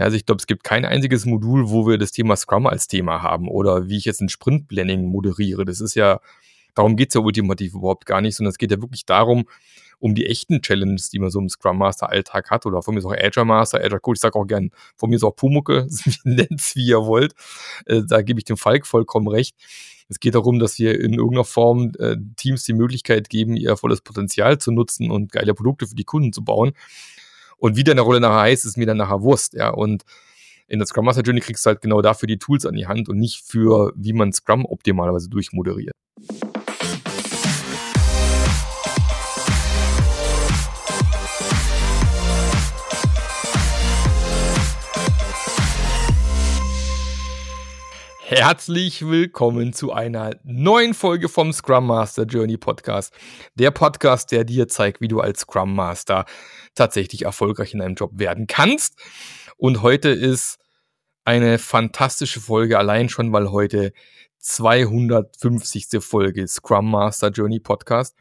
Ja, also ich glaube, es gibt kein einziges Modul, wo wir das Thema Scrum als Thema haben oder wie ich jetzt ein Sprint-Planning moderiere. Das ist ja, darum geht es ja ultimativ überhaupt gar nicht, sondern es geht ja wirklich darum, um die echten Challenges, die man so im Scrum Master Alltag hat oder von mir ist auch Agile Master, Agile Coach, ich sage auch gern, von mir ist auch Pumucke, nennt es wie ihr wollt. Äh, da gebe ich dem Falk vollkommen recht. Es geht darum, dass wir in irgendeiner Form äh, Teams die Möglichkeit geben, ihr volles Potenzial zu nutzen und geile Produkte für die Kunden zu bauen. Und wie deine Rolle nachher heißt, ist mir dann nachher Wurst, ja. Und in der Scrum Master Journey kriegst du halt genau dafür die Tools an die Hand und nicht für, wie man Scrum optimalerweise durchmoderiert. Herzlich willkommen zu einer neuen Folge vom Scrum Master Journey Podcast. Der Podcast, der dir zeigt, wie du als Scrum Master tatsächlich erfolgreich in deinem Job werden kannst. Und heute ist eine fantastische Folge, allein schon, weil heute 250. Folge Scrum Master Journey Podcast.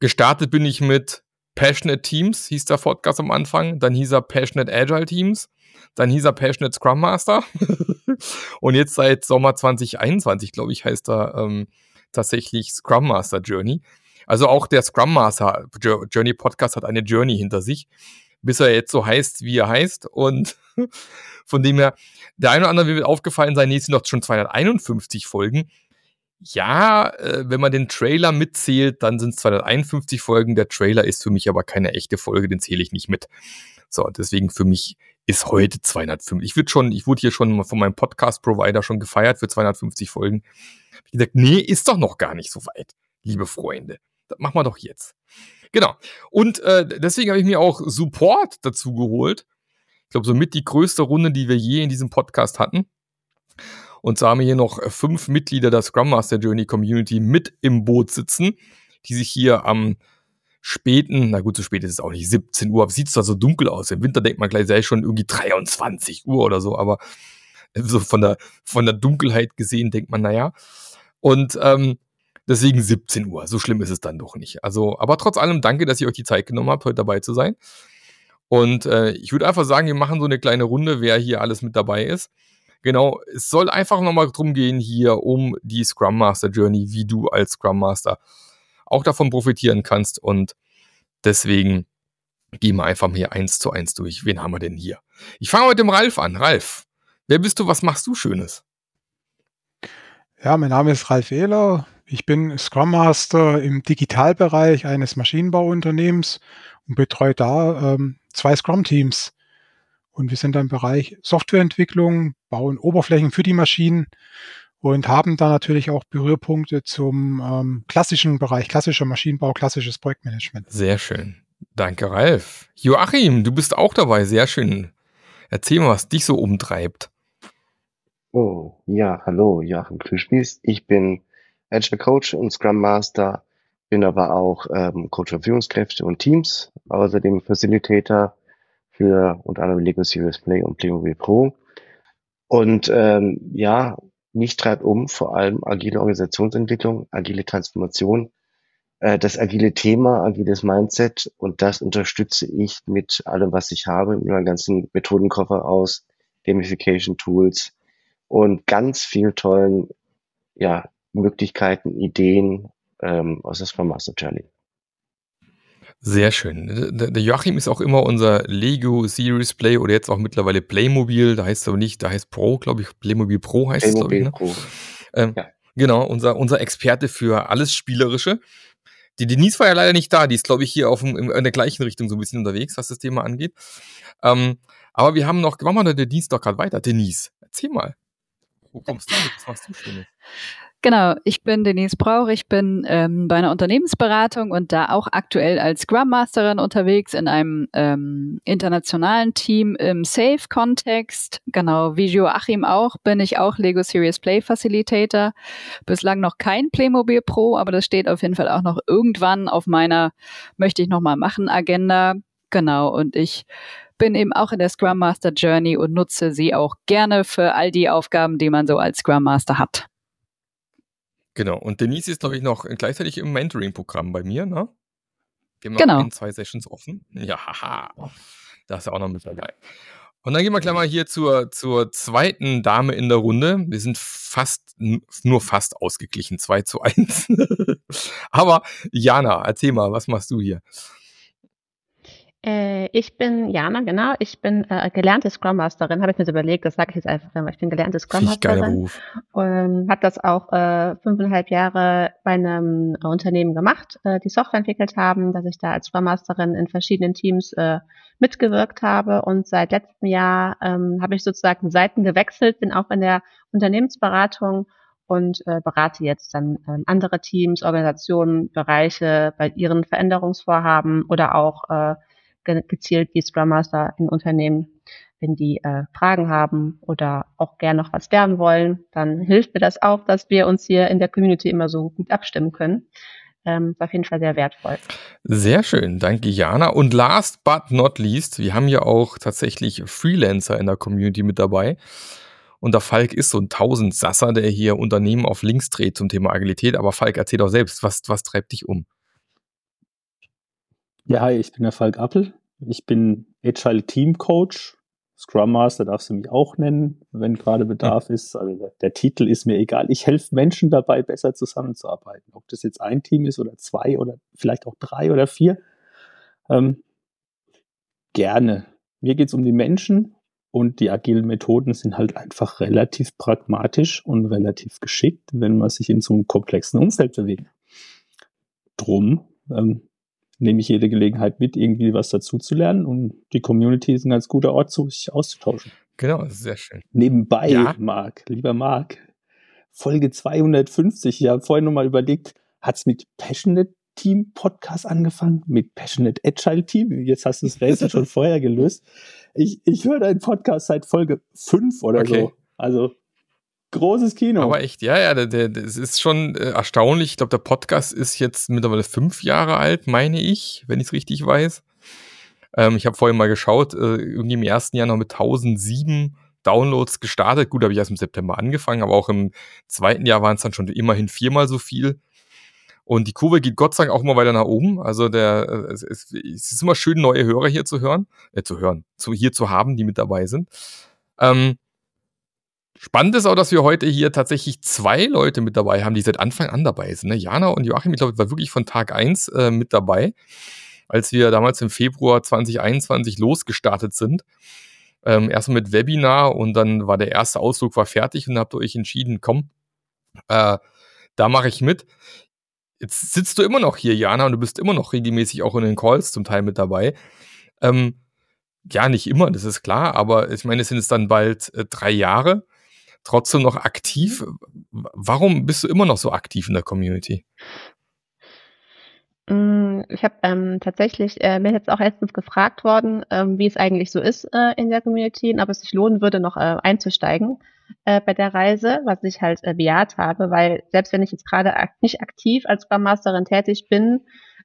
Gestartet bin ich mit Passionate Teams, hieß der Podcast am Anfang. Dann hieß er Passionate Agile Teams. Dann hieß er Passionate Scrum Master. und jetzt seit Sommer 2021, glaube ich, heißt er ähm, tatsächlich Scrum Master Journey. Also auch der Scrum Master Journey Podcast hat eine Journey hinter sich, bis er jetzt so heißt, wie er heißt. Und von dem her, der eine oder andere wird aufgefallen sein, nee, sind doch schon 251 Folgen. Ja, äh, wenn man den Trailer mitzählt, dann sind es 251 Folgen. Der Trailer ist für mich aber keine echte Folge, den zähle ich nicht mit. So, deswegen für mich ist heute 205. Ich würde schon, ich wurde hier schon von meinem Podcast-Provider schon gefeiert für 250 Folgen. Ich gesagt, nee, ist doch noch gar nicht so weit, liebe Freunde. Das machen wir doch jetzt. Genau. Und äh, deswegen habe ich mir auch Support dazu geholt. Ich glaube, somit die größte Runde, die wir je in diesem Podcast hatten. Und zwar haben wir hier noch fünf Mitglieder der Scrum Master Journey Community mit im Boot sitzen, die sich hier am späten, na gut, so spät ist es auch nicht, 17 Uhr, sieht zwar so dunkel aus. Im Winter denkt man gleich, sei schon irgendwie 23 Uhr oder so, aber so von der, von der Dunkelheit gesehen denkt man, naja. Und ähm, deswegen 17 Uhr. So schlimm ist es dann doch nicht. Also, aber trotz allem danke, dass ihr euch die Zeit genommen habt, heute dabei zu sein. Und äh, ich würde einfach sagen, wir machen so eine kleine Runde, wer hier alles mit dabei ist. Genau, es soll einfach nochmal drum gehen hier um die Scrum Master Journey, wie du als Scrum Master auch davon profitieren kannst. Und deswegen gehen wir einfach hier eins zu eins durch. Wen haben wir denn hier? Ich fange mit dem Ralf an. Ralf, wer bist du? Was machst du Schönes? Ja, mein Name ist Ralf Ehler. Ich bin Scrum Master im Digitalbereich eines Maschinenbauunternehmens und betreue da ähm, zwei Scrum-Teams. Und wir sind im Bereich Softwareentwicklung, bauen Oberflächen für die Maschinen und haben da natürlich auch Berührpunkte zum ähm, klassischen Bereich, klassischer Maschinenbau, klassisches Projektmanagement. Sehr schön. Danke, Ralf. Joachim, du bist auch dabei. Sehr schön. Erzähl mal, was dich so umtreibt. Oh, ja, hallo, Joachim Klüschmies. Ich bin Agile Coach und Scrum Master, bin aber auch ähm, Coach für Führungskräfte und Teams, außerdem Facilitator für unter anderem Lego Serious Play und Playmobil Pro. Und ähm, ja, mich treibt um vor allem agile Organisationsentwicklung, agile Transformation, äh, das agile Thema, agiles Mindset und das unterstütze ich mit allem, was ich habe, mit meinem ganzen Methodenkoffer aus, Gamification Tools und ganz viel tollen ja, Möglichkeiten, Ideen ähm, aus der Scrum Master Journey. Sehr schön. Der Joachim ist auch immer unser Lego Series Play oder jetzt auch mittlerweile Playmobil. Da heißt es aber nicht, da heißt Pro, glaube ich. Playmobil Pro heißt Playmobil es, glaube ich. Ne? Pro. Ähm, ja. Genau, unser, unser Experte für alles Spielerische. Die Denise war ja leider nicht da. Die ist, glaube ich, hier auf dem, in der gleichen Richtung so ein bisschen unterwegs, was das Thema angeht. Ähm, aber wir haben noch, machen wir der Denise doch gerade weiter. Denise, erzähl mal. Wo kommst du? Was machst du Schönes? Genau, ich bin Denise Brauch, ich bin ähm, bei einer Unternehmensberatung und da auch aktuell als Scrum Masterin unterwegs in einem ähm, internationalen Team im Safe-Kontext. Genau, wie Joachim auch, bin ich auch Lego Serious Play Facilitator. Bislang noch kein Playmobil Pro, aber das steht auf jeden Fall auch noch irgendwann auf meiner möchte ich nochmal machen Agenda. Genau, und ich bin eben auch in der Scrum Master Journey und nutze sie auch gerne für all die Aufgaben, die man so als Scrum Master hat. Genau. Und Denise ist, glaube ich, noch gleichzeitig im Mentoring-Programm bei mir, ne? Wir haben genau. ein, zwei Sessions offen. Ja, haha. Da ist ja auch noch mit dabei. Und dann gehen wir gleich mal hier zur, zur zweiten Dame in der Runde. Wir sind fast, nur fast ausgeglichen, 2 zu 1. Aber Jana, erzähl mal, was machst du hier? Äh, ich bin Jana, genau. Ich bin äh, gelernte Scrum Masterin, habe ich mir so überlegt, das sage ich jetzt einfach immer. Ich bin gelernte Scrum Masterin. Und habe das auch äh, fünfeinhalb Jahre bei einem Unternehmen gemacht, äh, die Software entwickelt haben, dass ich da als Scrum Masterin in verschiedenen Teams äh, mitgewirkt habe. Und seit letztem Jahr ähm, habe ich sozusagen Seiten gewechselt, bin auch in der Unternehmensberatung und äh, berate jetzt dann äh, andere Teams, Organisationen, Bereiche bei ihren Veränderungsvorhaben oder auch äh, gezielt die Scrum Master in Unternehmen, wenn die äh, Fragen haben oder auch gerne noch was lernen wollen, dann hilft mir das auch, dass wir uns hier in der Community immer so gut abstimmen können. Ähm, ist auf jeden Fall sehr wertvoll. Sehr schön, danke Jana. Und last but not least, wir haben ja auch tatsächlich Freelancer in der Community mit dabei. Und der Falk ist so ein Tausendsasser, der hier Unternehmen auf links dreht zum Thema Agilität. Aber Falk, erzähl doch selbst, was, was treibt dich um? Ja, hi, ich bin der Falk Appel. Ich bin Agile Team Coach. Scrum Master darfst du mich auch nennen, wenn gerade Bedarf ist. Also der, der, Titel ist mir egal. Ich helfe Menschen dabei, besser zusammenzuarbeiten. Ob das jetzt ein Team ist oder zwei oder vielleicht auch drei oder vier. Ähm, gerne. Mir geht's um die Menschen und die agilen Methoden sind halt einfach relativ pragmatisch und relativ geschickt, wenn man sich in so einem komplexen Umfeld bewegt. Drum ähm, nehme ich jede Gelegenheit mit, irgendwie was dazu zu lernen. Und die Community ist ein ganz guter Ort, sich auszutauschen. Genau, sehr schön. Nebenbei, ja. Marc, lieber Marc, Folge 250, ich habe vorhin nochmal überlegt, hat es mit Passionate Team Podcast angefangen, mit Passionate Agile Team. Jetzt hast du das Rätsel schon vorher gelöst. Ich, ich höre deinen Podcast seit Folge 5 oder okay. so. Also Großes Kino. Aber echt, ja, ja, das ist schon äh, erstaunlich. Ich glaube, der Podcast ist jetzt mittlerweile fünf Jahre alt, meine ich, wenn ich es richtig weiß. Ähm, ich habe vorhin mal geschaut, äh, irgendwie im ersten Jahr noch mit 1007 Downloads gestartet. Gut, habe ich erst im September angefangen, aber auch im zweiten Jahr waren es dann schon immerhin viermal so viel. Und die Kurve geht Gott sei Dank auch immer weiter nach oben. Also der, äh, es, es, es ist immer schön, neue Hörer hier zu hören, äh, zu hören, zu, hier zu haben, die mit dabei sind. Ähm, Spannend ist auch, dass wir heute hier tatsächlich zwei Leute mit dabei haben, die seit Anfang an dabei sind. Ne? Jana und Joachim, ich glaube, war wirklich von Tag eins äh, mit dabei, als wir damals im Februar 2021 losgestartet sind. Ähm, erst mit Webinar und dann war der erste Ausflug war fertig und habt euch entschieden, komm, äh, da mache ich mit. Jetzt sitzt du immer noch hier, Jana, und du bist immer noch regelmäßig auch in den Calls zum Teil mit dabei. Ähm, ja, nicht immer, das ist klar, aber ich meine, es sind jetzt dann bald äh, drei Jahre trotzdem noch aktiv. Mhm. Warum bist du immer noch so aktiv in der Community? Mm, ich habe ähm, tatsächlich äh, mir jetzt auch erstens gefragt worden, ähm, wie es eigentlich so ist äh, in der Community und ob es sich lohnen würde, noch äh, einzusteigen äh, bei der Reise, was ich halt äh, bejaht habe, weil selbst wenn ich jetzt gerade ak nicht aktiv als Scrum Masterin tätig bin,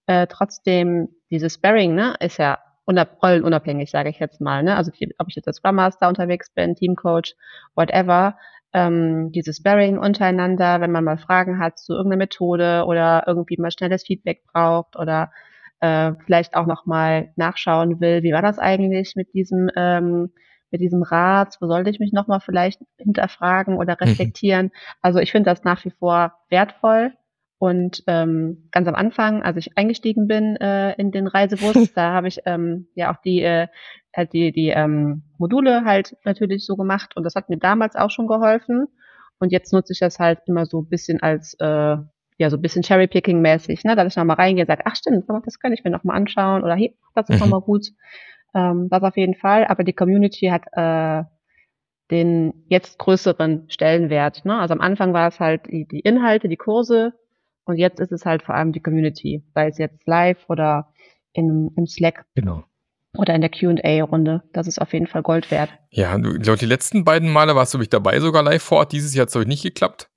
äh, trotzdem dieses Sparring ne, ist ja rollenunabhängig, sage ich jetzt mal. Ne? Also ob ich jetzt als Scrum Master unterwegs bin, Teamcoach, whatever, ähm, dieses Sparring untereinander, wenn man mal Fragen hat zu irgendeiner Methode oder irgendwie mal schnelles Feedback braucht oder äh, vielleicht auch noch mal nachschauen will, wie war das eigentlich mit diesem ähm, mit diesem Rat, wo sollte ich mich noch mal vielleicht hinterfragen oder mhm. reflektieren? Also ich finde das nach wie vor wertvoll und ähm, ganz am Anfang, als ich eingestiegen bin äh, in den Reisebus, da habe ich ähm, ja auch die, äh, halt die, die ähm, Module halt natürlich so gemacht und das hat mir damals auch schon geholfen. Und jetzt nutze ich das halt immer so ein bisschen als, äh, ja, so ein bisschen Cherry-Picking-mäßig, ne? dass ich nochmal reingehe und sage, ach stimmt, das kann ich mir nochmal anschauen oder hier, das ist mhm. nochmal gut. Ähm, das auf jeden Fall. Aber die Community hat äh, den jetzt größeren Stellenwert. Ne? Also am Anfang war es halt die, die Inhalte, die Kurse, und jetzt ist es halt vor allem die Community, sei es jetzt live oder in, im Slack. Genau. Oder in der QA-Runde. Das ist auf jeden Fall Gold wert. Ja, ich glaube, die letzten beiden Male warst du mich dabei, sogar live vor Ort. Dieses Jahr hat es euch nicht geklappt.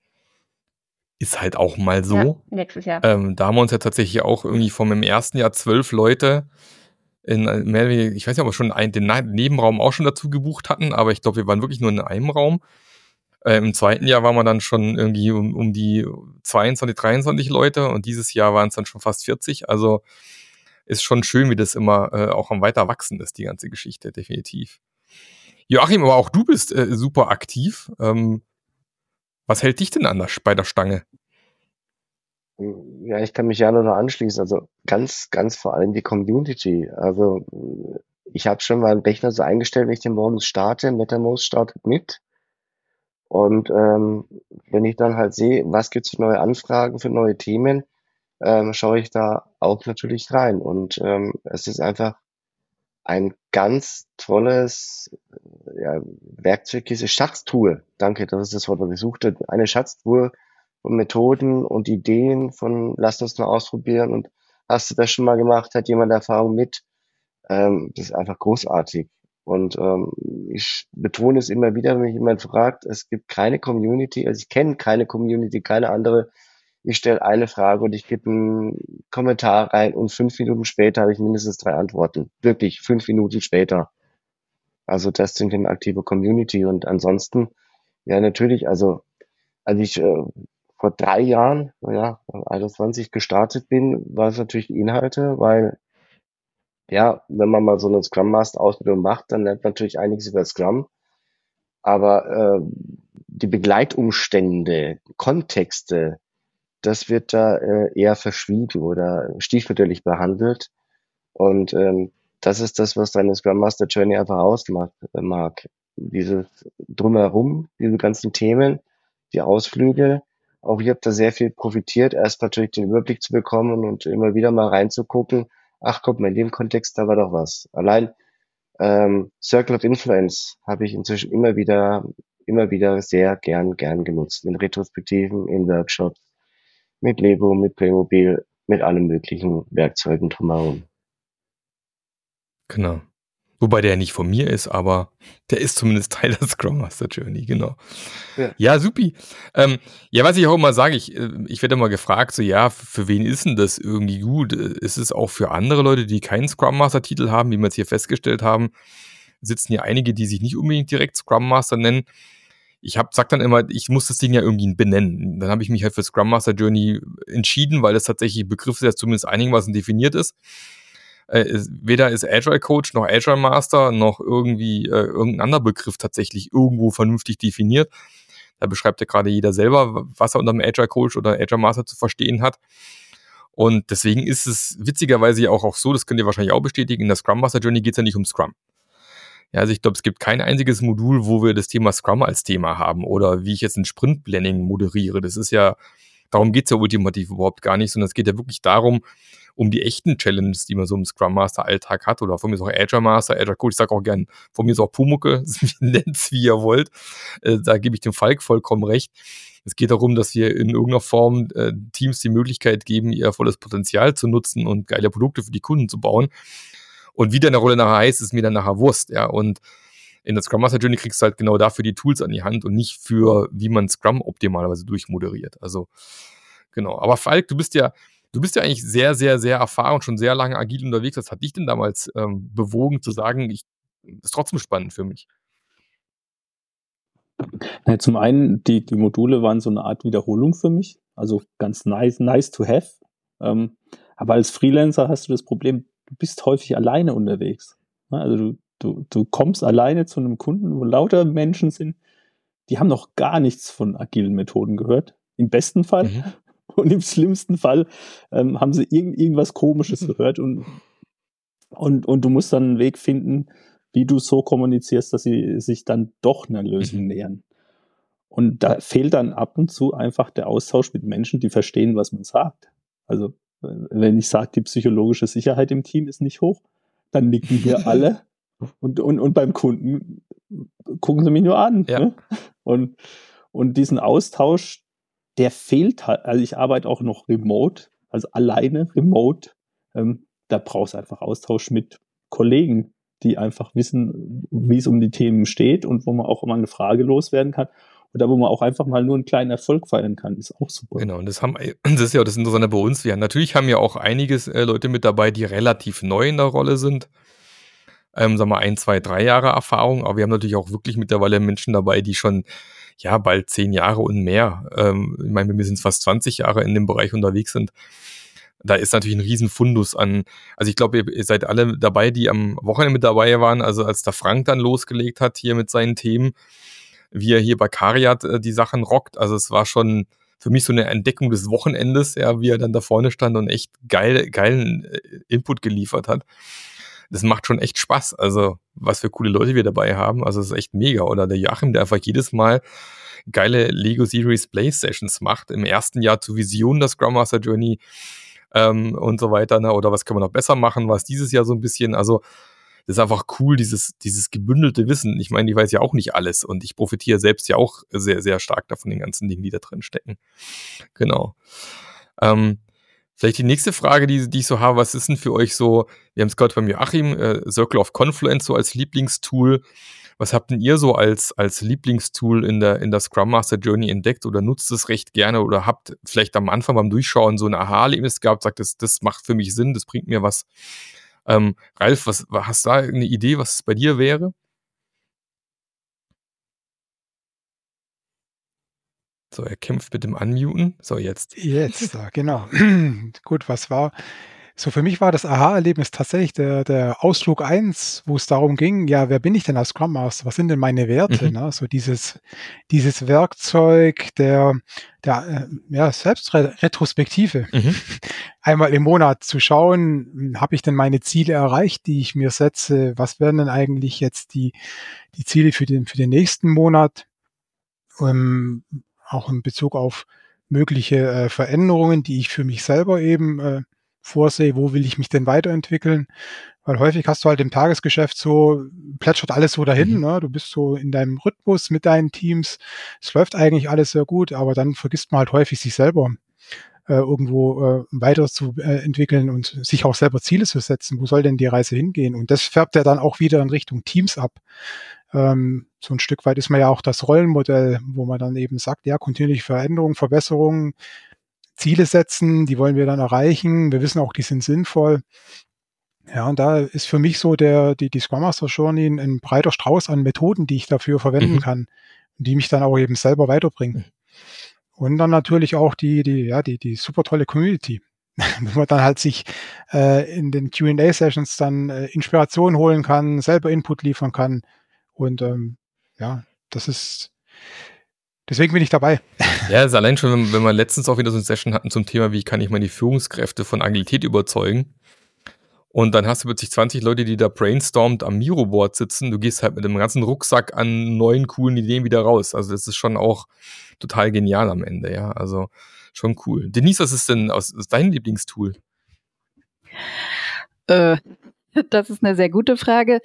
Ist halt auch mal so. Ja, nächstes Jahr. Ähm, da haben wir uns ja tatsächlich auch irgendwie vom im ersten Jahr zwölf Leute in mehr, ich weiß nicht, ob wir schon einen, den Nebenraum auch schon dazu gebucht hatten, aber ich glaube, wir waren wirklich nur in einem Raum. Äh, Im zweiten Jahr waren wir dann schon irgendwie um, um die 22, 23 Leute und dieses Jahr waren es dann schon fast 40. Also ist schon schön, wie das immer äh, auch am weiter wachsen ist, die ganze Geschichte, definitiv. Joachim, aber auch du bist äh, super aktiv. Ähm, was hält dich denn anders bei der Stange? Ja, ich kann mich ja nur noch anschließen. Also ganz, ganz vor allem die Community. Also ich habe schon mal einen Rechner so eingestellt, wenn ich den morgens starte. MetaMost startet mit. Und ähm, wenn ich dann halt sehe, was gibt's für neue Anfragen, für neue Themen, ähm, schaue ich da auch natürlich rein. Und ähm, es ist einfach ein ganz tolles ja, Werkzeug, diese Schatztruhe. Danke, das ist das Wort, was ich suchte. Eine Schatztruhe von Methoden und Ideen von lass uns mal ausprobieren und hast du das schon mal gemacht, hat jemand Erfahrung mit? Ähm, das ist einfach großartig. Und ähm, ich betone es immer wieder, wenn mich jemand fragt, es gibt keine Community, also ich kenne keine Community, keine andere. Ich stelle eine Frage und ich gebe einen Kommentar rein und fünf Minuten später habe ich mindestens drei Antworten. Wirklich, fünf Minuten später. Also das sind eine aktive Community. Und ansonsten, ja natürlich, also als ich äh, vor drei Jahren, ja, 21 gestartet bin, war es natürlich Inhalte, weil ja, wenn man mal so eine Scrum Master Ausbildung macht, dann lernt man natürlich einiges über Scrum. Aber äh, die Begleitumstände, Kontexte, das wird da äh, eher verschwiegen oder stiefmütterlich behandelt. Und ähm, das ist das, was deine Scrum Master Journey einfach ausmacht, äh, mag. Dieses drumherum, diese ganzen Themen, die Ausflüge. Auch ich habe da sehr viel profitiert, erst natürlich den Überblick zu bekommen und immer wieder mal reinzugucken, ach guck mal, in dem Kontext, da war doch was. Allein ähm, Circle of Influence habe ich inzwischen immer wieder, immer wieder sehr gern, gern genutzt. In Retrospektiven, in Workshops, mit Lego, mit Playmobil, mit allen möglichen Werkzeugen drumherum. Genau. Wobei der nicht von mir ist, aber der ist zumindest Teil der Scrum Master Journey, genau. Ja, ja supi. Ähm, ja, was ich auch immer sage, ich, äh, ich werde immer gefragt, so, ja, für wen ist denn das irgendwie gut? Ist es auch für andere Leute, die keinen Scrum Master Titel haben, wie wir es hier festgestellt haben? Sitzen hier einige, die sich nicht unbedingt direkt Scrum Master nennen. Ich hab, sag dann immer, ich muss das Ding ja irgendwie benennen. Dann habe ich mich halt für Scrum Master Journey entschieden, weil das tatsächlich ein Begriff ist, der zumindest einigermaßen definiert ist äh, weder ist Agile Coach noch Agile Master noch irgendwie äh, irgendein anderer Begriff tatsächlich irgendwo vernünftig definiert. Da beschreibt ja gerade jeder selber, was er unter einem Agile Coach oder Agile Master zu verstehen hat. Und deswegen ist es witzigerweise ja auch, auch so, das könnt ihr wahrscheinlich auch bestätigen, in der Scrum Master Journey geht es ja nicht um Scrum. Ja, also ich glaube, es gibt kein einziges Modul, wo wir das Thema Scrum als Thema haben oder wie ich jetzt ein Sprint Planning moderiere. Das ist ja, darum geht es ja ultimativ überhaupt gar nicht, sondern es geht ja wirklich darum, um die echten Challenges, die man so im Scrum Master Alltag hat oder von mir ist auch Agile Master, Agile Coach, ich sage auch gern, von mir ist auch Pumucke, nennt's wie ihr wollt. Äh, da gebe ich dem Falk vollkommen recht. Es geht darum, dass wir in irgendeiner Form äh, Teams die Möglichkeit geben, ihr volles Potenzial zu nutzen und geile Produkte für die Kunden zu bauen. Und wie deine Rolle nachher heißt, ist mir dann nachher Wurst, ja. Und in der Scrum Master Journey kriegst du halt genau dafür die Tools an die Hand und nicht für, wie man Scrum optimalerweise durchmoderiert. Also, genau. Aber Falk, du bist ja, Du bist ja eigentlich sehr, sehr, sehr erfahren, schon sehr lange agil unterwegs. Was hat dich denn damals ähm, bewogen zu sagen, ich ist trotzdem spannend für mich? Ja, zum einen, die, die Module waren so eine Art Wiederholung für mich, also ganz nice, nice to have. Ähm, aber als Freelancer hast du das Problem, du bist häufig alleine unterwegs. Also du, du, du kommst alleine zu einem Kunden, wo lauter Menschen sind, die haben noch gar nichts von agilen Methoden gehört. Im besten Fall. Mhm. Und im schlimmsten Fall ähm, haben sie irgend, irgendwas Komisches mhm. gehört und, und, und du musst dann einen Weg finden, wie du so kommunizierst, dass sie sich dann doch einer Lösung mhm. nähern. Und da fehlt dann ab und zu einfach der Austausch mit Menschen, die verstehen, was man sagt. Also, wenn ich sage, die psychologische Sicherheit im Team ist nicht hoch, dann nicken wir alle. Und, und, und beim Kunden gucken sie mich nur an. Ja. Ne? Und, und diesen Austausch, der fehlt halt. Also ich arbeite auch noch remote, also alleine remote. Ähm, da brauchst du einfach Austausch mit Kollegen, die einfach wissen, wie es um die Themen steht und wo man auch immer eine Frage loswerden kann. Oder wo man auch einfach mal nur einen kleinen Erfolg feiern kann, ist auch super. Genau, und das haben, das ist ja auch das Interessante bei uns. Wir natürlich haben ja auch einiges äh, Leute mit dabei, die relativ neu in der Rolle sind. Ähm, sagen wir ein, zwei, drei Jahre Erfahrung, aber wir haben natürlich auch wirklich mittlerweile Menschen dabei, die schon ja, bald zehn Jahre und mehr. Ähm, ich meine, wir sind fast 20 Jahre in dem Bereich unterwegs sind. da ist natürlich ein Riesenfundus an, also ich glaube, ihr, seid alle dabei, die am Wochenende mit dabei waren, also als der Frank dann losgelegt hat hier mit seinen Themen, wie er hier bei Kariat äh, die Sachen rockt, also es war schon für mich so eine Entdeckung des Wochenendes, ja, wie er dann da vorne stand und echt geil, geilen äh, Input geliefert hat. Das macht schon echt Spaß. Also, was für coole Leute wir dabei haben. Also, es ist echt mega. Oder der Joachim, der einfach jedes Mal geile Lego Series Play Sessions macht. Im ersten Jahr zur Vision der Scrum Journey ähm, und so weiter. Ne? Oder was können wir noch besser machen? Was dieses Jahr so ein bisschen, also das ist einfach cool, dieses, dieses gebündelte Wissen. Ich meine, ich weiß ja auch nicht alles und ich profitiere selbst ja auch sehr, sehr stark davon, den ganzen Dingen, die da drin stecken. Genau. Ähm, vielleicht die nächste Frage, die, die ich so habe, was ist denn für euch so, wir haben es gerade beim Joachim, äh, Circle of Confluence so als Lieblingstool. Was habt denn ihr so als, als Lieblingstool in der, in der Scrum Master Journey entdeckt oder nutzt es recht gerne oder habt vielleicht am Anfang beim Durchschauen so ein Aha-Erlebnis gehabt, sagt, das, das macht für mich Sinn, das bringt mir was. Ähm, Ralf, was, hast du da eine Idee, was es bei dir wäre? So, er kämpft mit dem Unmuten. So, jetzt. Jetzt, genau. Gut, was war? So, für mich war das Aha-Erlebnis tatsächlich der, der Ausflug 1, wo es darum ging, ja, wer bin ich denn als Scrum Master? Was sind denn meine Werte? Mhm. Ne? So dieses, dieses Werkzeug der, der äh, ja, Selbstretrospektive. Mhm. Einmal im Monat zu schauen, habe ich denn meine Ziele erreicht, die ich mir setze? Was wären denn eigentlich jetzt die, die Ziele für den, für den nächsten Monat? Um, auch in Bezug auf mögliche äh, Veränderungen, die ich für mich selber eben äh, vorsehe, wo will ich mich denn weiterentwickeln? Weil häufig hast du halt im Tagesgeschäft so, plätschert alles so dahin, mhm. ne? du bist so in deinem Rhythmus mit deinen Teams, es läuft eigentlich alles sehr gut, aber dann vergisst man halt häufig sich selber äh, irgendwo äh, weiter zu äh, entwickeln und sich auch selber Ziele zu setzen. Wo soll denn die Reise hingehen? Und das färbt ja dann auch wieder in Richtung Teams ab. Ähm, so ein Stück weit ist man ja auch das Rollenmodell, wo man dann eben sagt, ja, kontinuierliche Veränderung, Verbesserung, Ziele setzen, die wollen wir dann erreichen. Wir wissen auch, die sind sinnvoll. Ja, und da ist für mich so der, die, die Scrum Master Journey ein, ein breiter Strauß an Methoden, die ich dafür verwenden mhm. kann, die mich dann auch eben selber weiterbringen. Mhm. Und dann natürlich auch die, die, ja, die, die super tolle Community, wo man dann halt sich äh, in den Q&A-Sessions dann äh, Inspiration holen kann, selber Input liefern kann. Und ähm, ja, das ist, Deswegen bin ich dabei. Ja, ist allein schon, wenn, wenn wir letztens auch wieder so eine Session hatten zum Thema, wie kann ich meine Führungskräfte von Agilität überzeugen. Und dann hast du plötzlich 20 Leute, die da brainstormt am Miro-Board sitzen. Du gehst halt mit einem ganzen Rucksack an neuen, coolen Ideen wieder raus. Also das ist schon auch total genial am Ende, ja. Also schon cool. Denise, was ist denn aus, ist dein Lieblingstool? Äh, das ist eine sehr gute Frage.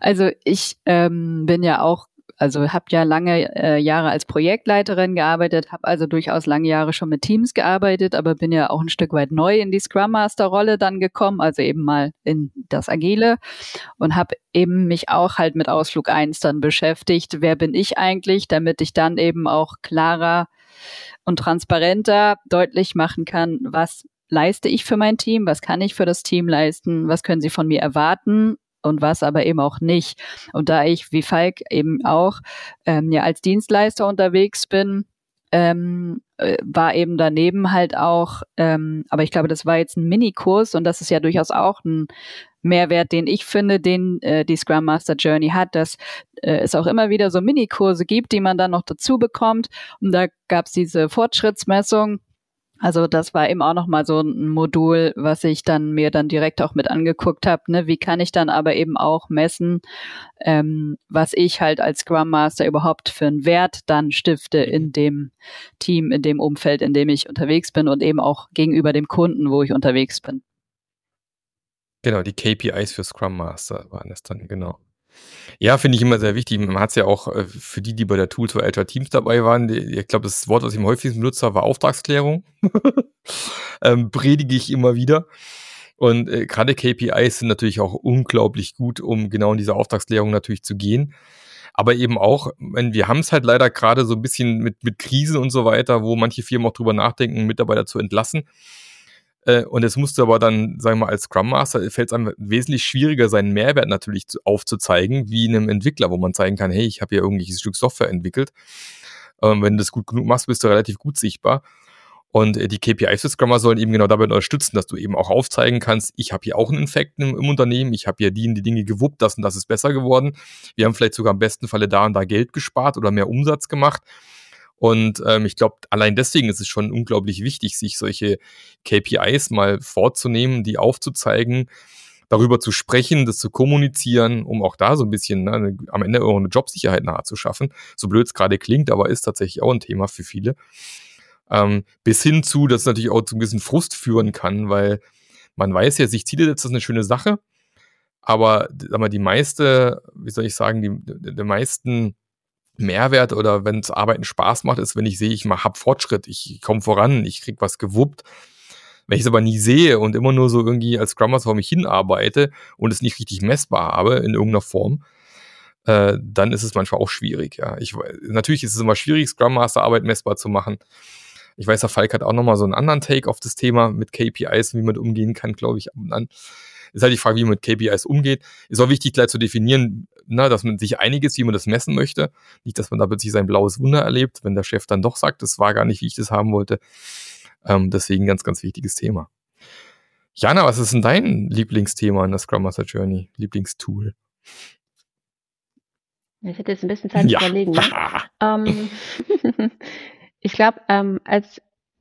Also ich ähm, bin ja auch also habe ja lange äh, Jahre als Projektleiterin gearbeitet, habe also durchaus lange Jahre schon mit Teams gearbeitet, aber bin ja auch ein Stück weit neu in die Scrum Master Rolle dann gekommen, also eben mal in das Agile und habe eben mich auch halt mit Ausflug 1 dann beschäftigt. Wer bin ich eigentlich, damit ich dann eben auch klarer und transparenter deutlich machen kann, was leiste ich für mein Team, was kann ich für das Team leisten, was können sie von mir erwarten und was aber eben auch nicht. Und da ich wie Falk eben auch ähm, ja als Dienstleister unterwegs bin, ähm, äh, war eben daneben halt auch, ähm, aber ich glaube, das war jetzt ein Minikurs und das ist ja durchaus auch ein Mehrwert, den ich finde, den äh, die Scrum Master Journey hat, dass äh, es auch immer wieder so Minikurse gibt, die man dann noch dazu bekommt. Und da gab es diese Fortschrittsmessung also das war eben auch nochmal so ein Modul, was ich dann mir dann direkt auch mit angeguckt habe. Ne? Wie kann ich dann aber eben auch messen, ähm, was ich halt als Scrum Master überhaupt für einen Wert dann stifte in dem Team, in dem Umfeld, in dem ich unterwegs bin und eben auch gegenüber dem Kunden, wo ich unterwegs bin. Genau, die KPIs für Scrum Master waren es dann, genau. Ja, finde ich immer sehr wichtig. Man hat es ja auch äh, für die, die bei der Tools for Agile Teams dabei waren, die, ich glaube, das Wort, was ich am häufigsten benutzt habe, war Auftragsklärung. ähm, predige ich immer wieder. Und äh, gerade KPIs sind natürlich auch unglaublich gut, um genau in diese Auftragsklärung natürlich zu gehen. Aber eben auch, wenn wir haben es halt leider gerade so ein bisschen mit, mit Krisen und so weiter, wo manche Firmen auch drüber nachdenken, Mitarbeiter zu entlassen. Äh, und es musste aber dann, sagen wir mal, als Scrum Master fällt es einem wesentlich schwieriger, seinen Mehrwert natürlich zu, aufzuzeigen, wie einem Entwickler, wo man zeigen kann, hey, ich habe hier irgendwie ein Stück Software entwickelt. Ähm, wenn du das gut genug machst, bist du relativ gut sichtbar. Und äh, die KPIs des Scrummer sollen eben genau dabei unterstützen, dass du eben auch aufzeigen kannst, ich habe hier auch einen Infekt im, im Unternehmen, ich habe hier die, die Dinge gewuppt, das und das ist besser geworden. Wir haben vielleicht sogar im besten Falle da und da Geld gespart oder mehr Umsatz gemacht. Und ähm, ich glaube, allein deswegen ist es schon unglaublich wichtig, sich solche KPIs mal vorzunehmen, die aufzuzeigen, darüber zu sprechen, das zu kommunizieren, um auch da so ein bisschen ne, am Ende auch eine Jobsicherheit nahe zu schaffen. So blöd es gerade klingt, aber ist tatsächlich auch ein Thema für viele. Ähm, bis hin zu, dass es natürlich auch zu ein bisschen Frust führen kann, weil man weiß ja, sich Ziele setzen ist eine schöne Sache, aber sag mal, die meiste, wie soll ich sagen, die, die meisten Mehrwert oder wenn es Arbeiten Spaß macht, ist, wenn ich sehe, ich habe Fortschritt, ich komme voran, ich krieg was gewuppt. Wenn ich es aber nie sehe und immer nur so irgendwie als Scrum Master vor mich hinarbeite und es nicht richtig messbar habe in irgendeiner Form, äh, dann ist es manchmal auch schwierig. Ja, ich, natürlich ist es immer schwierig, Scrum Master Arbeit messbar zu machen. Ich weiß, der Falk hat auch nochmal so einen anderen Take auf das Thema mit KPIs, wie man umgehen kann, glaube ich, ab und an. Ist halt die Frage, wie man mit KPIs umgeht. Ist auch wichtig, gleich zu definieren, na, dass man sich einiges, wie man das messen möchte. Nicht, dass man da plötzlich sein blaues Wunder erlebt, wenn der Chef dann doch sagt, das war gar nicht, wie ich das haben wollte. Ähm, deswegen ganz, ganz wichtiges Thema. Jana, was ist denn dein Lieblingsthema in der Scrum Master Journey? Lieblingstool? Ich hätte jetzt ein bisschen Zeit ja. zu überlegen. Ne? ähm, ich glaube, ähm, als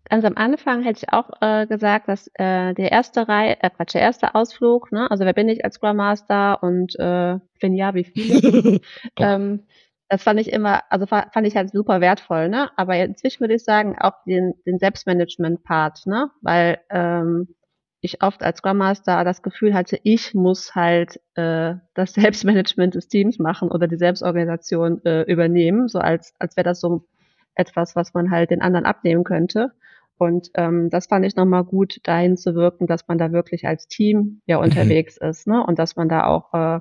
ganz am Anfang hätte ich auch äh, gesagt, dass äh, der erste Reihe, äh, Quatsch, der erste Ausflug, ne, also wer bin ich als Scrum Master und äh, wenn ja, wie viele? ähm, das fand ich immer, also fand ich halt super wertvoll, ne? Aber inzwischen würde ich sagen, auch den, den Selbstmanagement-Part, ne? Weil ähm, ich oft als Scrum Master das Gefühl hatte, ich muss halt äh, das Selbstmanagement des Teams machen oder die Selbstorganisation äh, übernehmen, so als, als wäre das so etwas, was man halt den anderen abnehmen könnte. Und ähm, das fand ich nochmal gut, dahin zu wirken, dass man da wirklich als Team ja mhm. unterwegs mhm. ist, ne? Und dass man da auch äh,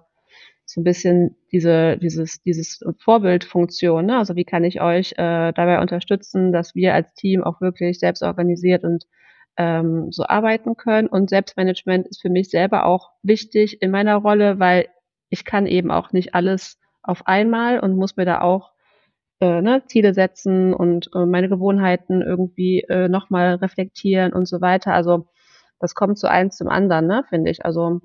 so ein bisschen diese, dieses, dieses Vorbildfunktion, ne? Also wie kann ich euch äh, dabei unterstützen, dass wir als Team auch wirklich selbst organisiert und ähm, so arbeiten können. Und Selbstmanagement ist für mich selber auch wichtig in meiner Rolle, weil ich kann eben auch nicht alles auf einmal und muss mir da auch äh, ne, Ziele setzen und äh, meine Gewohnheiten irgendwie äh, nochmal reflektieren und so weiter. Also das kommt so eins zum anderen, ne, finde ich. Also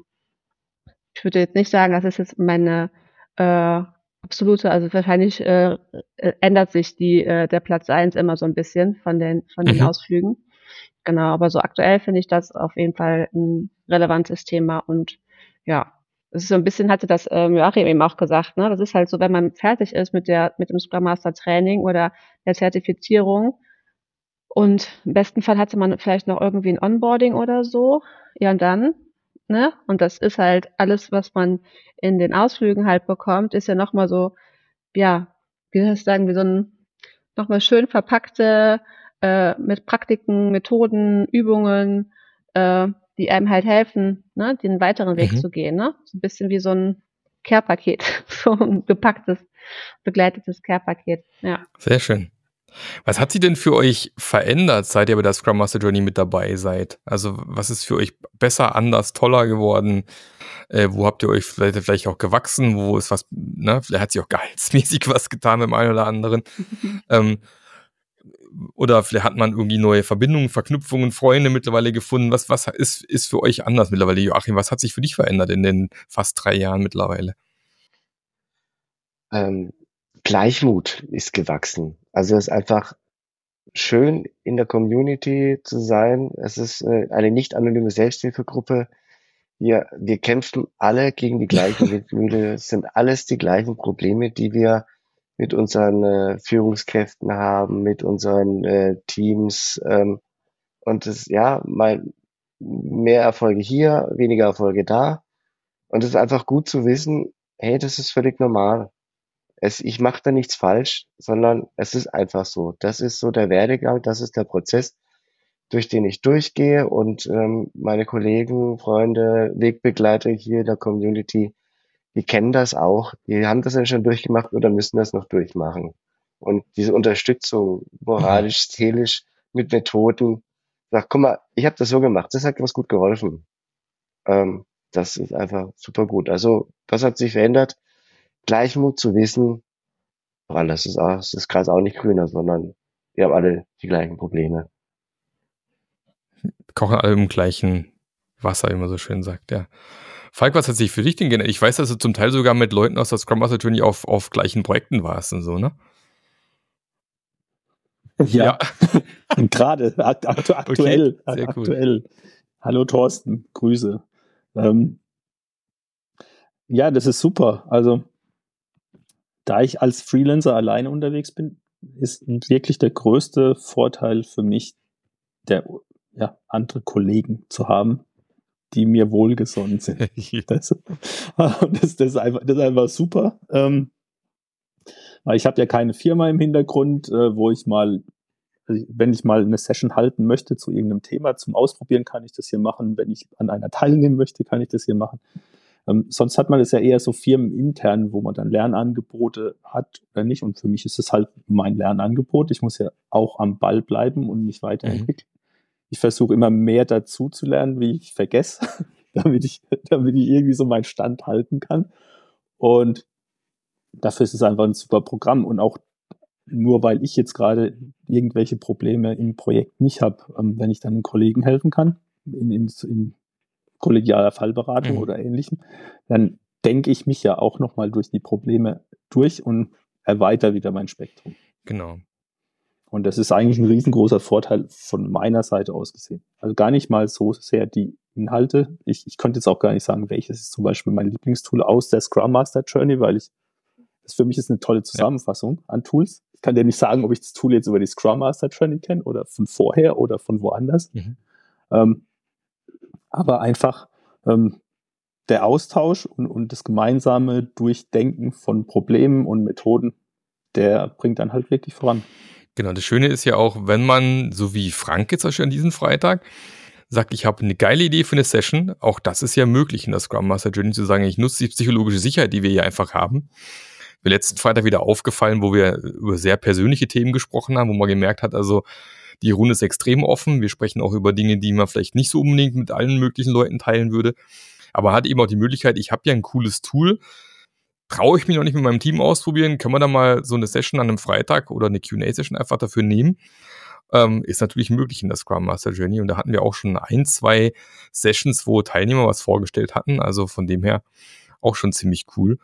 ich würde jetzt nicht sagen, das ist jetzt meine äh, absolute, also wahrscheinlich äh, äh, ändert sich die äh, der Platz eins immer so ein bisschen von den von den mhm. Ausflügen. Genau, aber so aktuell finde ich das auf jeden Fall ein relevantes Thema und ja, das ist so ein bisschen, hatte das ähm, Joachim eben auch gesagt, ne? Das ist halt so, wenn man fertig ist mit der, mit dem Scrum Master Training oder der Zertifizierung und im besten Fall hatte man vielleicht noch irgendwie ein Onboarding oder so, ja und dann, ne? Und das ist halt alles, was man in den Ausflügen halt bekommt, ist ja nochmal so, ja, wie soll ich sagen, wie so ein nochmal schön verpackte äh, mit Praktiken, Methoden, Übungen, äh, die einem halt helfen, ne, den weiteren Weg mhm. zu gehen. Ne? So ein bisschen wie so ein Care-Paket, so ein gepacktes, begleitetes Care-Paket. Ja. Sehr schön. Was hat sie denn für euch verändert, seit ihr bei der Scrum Master Journey mit dabei seid? Also was ist für euch besser, anders, toller geworden? Äh, wo habt ihr euch vielleicht, vielleicht auch gewachsen? Wo ist was, ne? Vielleicht hat sich auch gehaltsmäßig was getan mit dem einen oder anderen. ähm, oder vielleicht hat man irgendwie neue Verbindungen, Verknüpfungen, Freunde mittlerweile gefunden. Was, was ist, ist für euch anders mittlerweile, Joachim? Was hat sich für dich verändert in den fast drei Jahren mittlerweile? Ähm, Gleichmut ist gewachsen. Also es ist einfach schön, in der Community zu sein. Es ist äh, eine nicht anonyme Selbsthilfegruppe. Wir, wir kämpfen alle gegen die gleichen Windmühle. Es sind alles die gleichen Probleme, die wir mit unseren äh, Führungskräften haben, mit unseren äh, Teams. Ähm, und es ja mal mehr Erfolge hier, weniger Erfolge da. Und es ist einfach gut zu wissen, hey, das ist völlig normal. Es, ich mache da nichts falsch, sondern es ist einfach so. Das ist so der Werdegang, das ist der Prozess, durch den ich durchgehe und ähm, meine Kollegen, Freunde, Wegbegleiter hier in der Community die kennen das auch, die haben das ja schon durchgemacht oder müssen das noch durchmachen. Und diese Unterstützung, moralisch, seelisch, mit Methoden, sagt, guck mal, ich habe das so gemacht, das hat was gut geholfen. Ähm, das ist einfach super gut. Also, was hat sich verändert? Gleichmut zu wissen, weil das ist, auch, das ist Gras auch nicht grüner, sondern wir haben alle die gleichen Probleme. Kochen alle im gleichen Wasser, wie man so schön sagt, ja. Falk, was hat sich für dich denn geändert? Ich weiß, dass du zum Teil sogar mit Leuten aus der Scrum Master Journey auf, auf gleichen Projekten warst und so, ne? Ja, ja. gerade aktu aktuell. Okay, aktuell. Cool. Hallo Thorsten, Grüße. Ähm, ja, das ist super. Also, da ich als Freelancer alleine unterwegs bin, ist wirklich der größte Vorteil für mich, der ja, andere Kollegen zu haben, die mir wohlgesonnen sind. das, das, das, ist einfach, das ist einfach super. Ähm, ich habe ja keine Firma im Hintergrund, äh, wo ich mal, also wenn ich mal eine Session halten möchte zu irgendeinem Thema, zum Ausprobieren kann ich das hier machen. Wenn ich an einer teilnehmen möchte, kann ich das hier machen. Ähm, sonst hat man es ja eher so firmenintern, wo man dann Lernangebote hat oder nicht. Und für mich ist es halt mein Lernangebot. Ich muss ja auch am Ball bleiben und mich weiterentwickeln. Mhm ich versuche immer mehr dazu zu lernen, wie ich vergesse, damit ich, damit ich irgendwie so meinen Stand halten kann. Und dafür ist es einfach ein super Programm. Und auch nur weil ich jetzt gerade irgendwelche Probleme im Projekt nicht habe, ähm, wenn ich dann einem Kollegen helfen kann, in, in, in kollegialer Fallberatung mhm. oder ähnlichem, dann denke ich mich ja auch nochmal durch die Probleme durch und erweitere wieder mein Spektrum. Genau. Und das ist eigentlich ein riesengroßer Vorteil von meiner Seite aus gesehen. Also gar nicht mal so sehr die Inhalte. Ich, ich könnte jetzt auch gar nicht sagen, welches ist zum Beispiel mein Lieblingstool aus der Scrum Master Journey, weil ich, das für mich ist eine tolle Zusammenfassung an Tools. Ich kann dir nicht sagen, ob ich das Tool jetzt über die Scrum Master Journey kenne oder von vorher oder von woanders. Mhm. Ähm, aber einfach ähm, der Austausch und, und das gemeinsame Durchdenken von Problemen und Methoden, der bringt dann halt wirklich voran. Genau, das Schöne ist ja auch, wenn man, so wie Frank jetzt an diesem Freitag, sagt, ich habe eine geile Idee für eine Session, auch das ist ja möglich in der Scrum Master Journey zu sagen, ich nutze die psychologische Sicherheit, die wir hier einfach haben. Mir letzten Freitag wieder aufgefallen, wo wir über sehr persönliche Themen gesprochen haben, wo man gemerkt hat, also die Runde ist extrem offen. Wir sprechen auch über Dinge, die man vielleicht nicht so unbedingt mit allen möglichen Leuten teilen würde. Aber hat eben auch die Möglichkeit, ich habe ja ein cooles Tool, traue ich mich noch nicht mit meinem Team ausprobieren. Können wir da mal so eine Session an einem Freitag oder eine QA-Session einfach dafür nehmen? Ähm, ist natürlich möglich in der Scrum Master Journey. Und da hatten wir auch schon ein, zwei Sessions, wo Teilnehmer was vorgestellt hatten. Also von dem her auch schon ziemlich cool.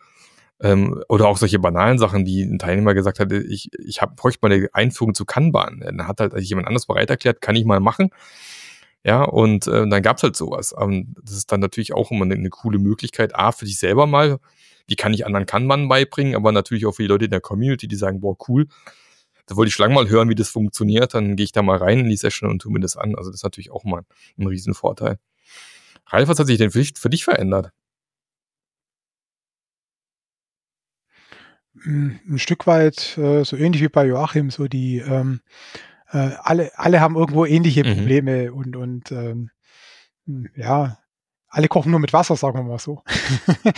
Ähm, oder auch solche banalen Sachen, wie ein Teilnehmer gesagt hat, ich, ich hab, bräuchte mal eine Einführung zu Kanban. Dann hat halt jemand anders bereit erklärt, kann ich mal machen. Ja, und äh, dann gab's halt sowas. Und das ist dann natürlich auch immer eine, eine coole Möglichkeit, A, für dich selber mal wie kann ich anderen Kanban beibringen, aber natürlich auch für die Leute in der Community, die sagen, boah, cool, da wollte ich lange mal hören, wie das funktioniert, dann gehe ich da mal rein in die Session und tue mir das an. Also das ist natürlich auch mal ein Riesenvorteil. Ralf, was hat sich denn für dich, für dich verändert? Hm, ein Stück weit äh, so ähnlich wie bei Joachim, so die ähm, äh, alle, alle haben irgendwo ähnliche mhm. Probleme mhm. und, und ähm, hm, ja, alle kochen nur mit Wasser, sagen wir mal so.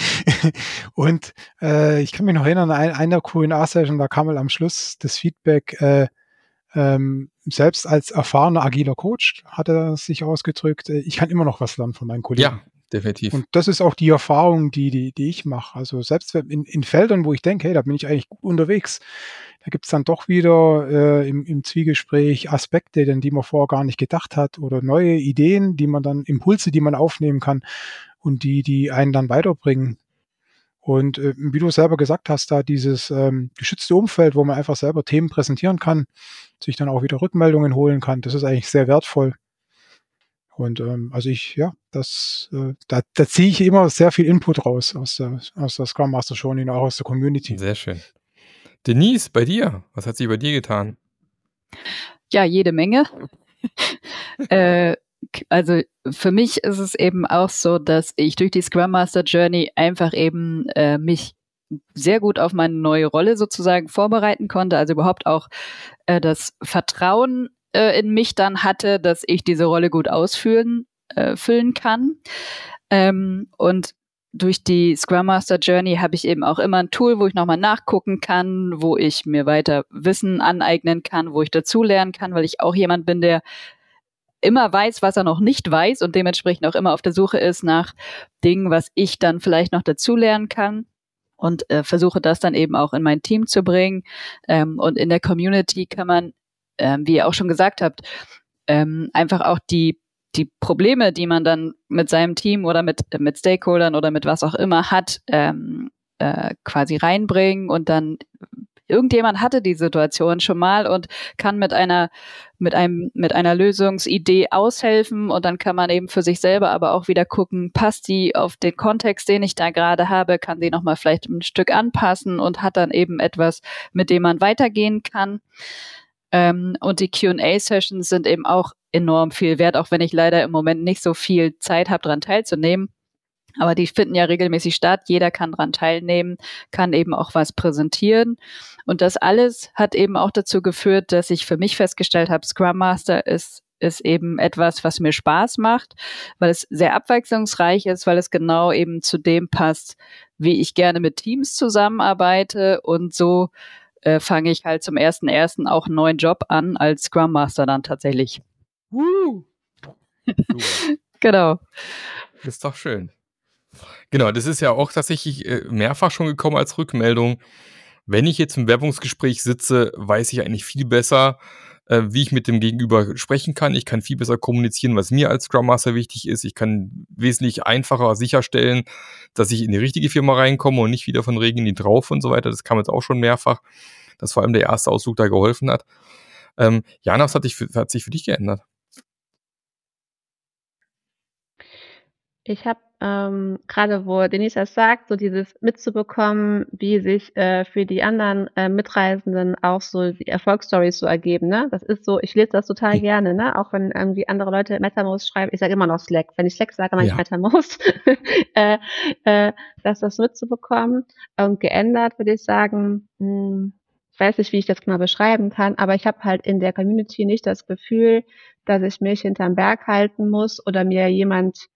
und äh, ich kann mich noch erinnern, an einer Q&A-Session, da kam mal am Schluss das Feedback, äh, ähm, selbst als erfahrener agiler Coach hat er sich ausgedrückt, äh, ich kann immer noch was lernen von meinen Kollegen. Ja, definitiv. Und das ist auch die Erfahrung, die, die, die ich mache. Also selbst in, in Feldern, wo ich denke, hey, da bin ich eigentlich gut unterwegs, da gibt es dann doch wieder äh, im, im Zwiegespräch Aspekte, denn die man vorher gar nicht gedacht hat oder neue Ideen, die man dann, Impulse, die man aufnehmen kann und die, die einen dann weiterbringen. Und äh, wie du selber gesagt hast, da dieses ähm, geschützte Umfeld, wo man einfach selber Themen präsentieren kann, sich dann auch wieder Rückmeldungen holen kann, das ist eigentlich sehr wertvoll. Und ähm, also ich, ja, das, äh, da, da ziehe ich immer sehr viel Input raus aus der, aus der Scrum Master schon und auch aus der Community. Sehr schön. Denise, bei dir, was hat sich bei dir getan? Ja, jede Menge. äh, also für mich ist es eben auch so, dass ich durch die Scrum Master Journey einfach eben äh, mich sehr gut auf meine neue Rolle sozusagen vorbereiten konnte, also überhaupt auch äh, das Vertrauen äh, in mich dann hatte, dass ich diese Rolle gut ausfüllen äh, füllen kann. Ähm, und durch die Scrum Master Journey habe ich eben auch immer ein Tool, wo ich nochmal nachgucken kann, wo ich mir weiter Wissen aneignen kann, wo ich dazulernen kann, weil ich auch jemand bin, der immer weiß, was er noch nicht weiß und dementsprechend auch immer auf der Suche ist nach Dingen, was ich dann vielleicht noch dazulernen kann und äh, versuche das dann eben auch in mein Team zu bringen. Ähm, und in der Community kann man, ähm, wie ihr auch schon gesagt habt, ähm, einfach auch die die Probleme, die man dann mit seinem Team oder mit, mit Stakeholdern oder mit was auch immer hat, ähm, äh, quasi reinbringen und dann irgendjemand hatte die Situation schon mal und kann mit einer mit einem mit einer Lösungsidee aushelfen und dann kann man eben für sich selber aber auch wieder gucken, passt die auf den Kontext, den ich da gerade habe, kann die noch mal vielleicht ein Stück anpassen und hat dann eben etwas, mit dem man weitergehen kann. Ähm, und die Q&A-Sessions sind eben auch enorm viel wert, auch wenn ich leider im Moment nicht so viel Zeit habe, daran teilzunehmen. Aber die finden ja regelmäßig statt. Jeder kann daran teilnehmen, kann eben auch was präsentieren. Und das alles hat eben auch dazu geführt, dass ich für mich festgestellt habe, Scrum Master ist ist eben etwas, was mir Spaß macht, weil es sehr abwechslungsreich ist, weil es genau eben zu dem passt, wie ich gerne mit Teams zusammenarbeite. Und so äh, fange ich halt zum ersten ersten auch einen neuen Job an als Scrum Master dann tatsächlich. Uh. genau. Ist doch schön. Genau, das ist ja auch tatsächlich äh, mehrfach schon gekommen als Rückmeldung. Wenn ich jetzt im Werbungsgespräch sitze, weiß ich eigentlich viel besser, äh, wie ich mit dem Gegenüber sprechen kann. Ich kann viel besser kommunizieren, was mir als Scrum Master wichtig ist. Ich kann wesentlich einfacher sicherstellen, dass ich in die richtige Firma reinkomme und nicht wieder von Regen in die drauf und so weiter. Das kam jetzt auch schon mehrfach, dass vor allem der erste Ausflug da geholfen hat. Ähm, Jana, was hat, dich, hat sich für dich geändert? Ich habe ähm, gerade, wo Denise das sagt, so dieses mitzubekommen, wie sich äh, für die anderen äh, Mitreisenden auch so die Erfolgsstories so ergeben. Ne? Das ist so, ich lese das total hm. gerne, ne? auch wenn irgendwie andere Leute MetaMost schreiben. Ich sage immer noch Slack. Wenn ich Slack sage, meine ja. ich MetaMost. äh, äh, dass das mitzubekommen und geändert, würde ich sagen, mh, hm, ich weiß nicht, wie ich das genau beschreiben kann, aber ich habe halt in der Community nicht das Gefühl, dass ich mich hinterm Berg halten muss oder mir jemand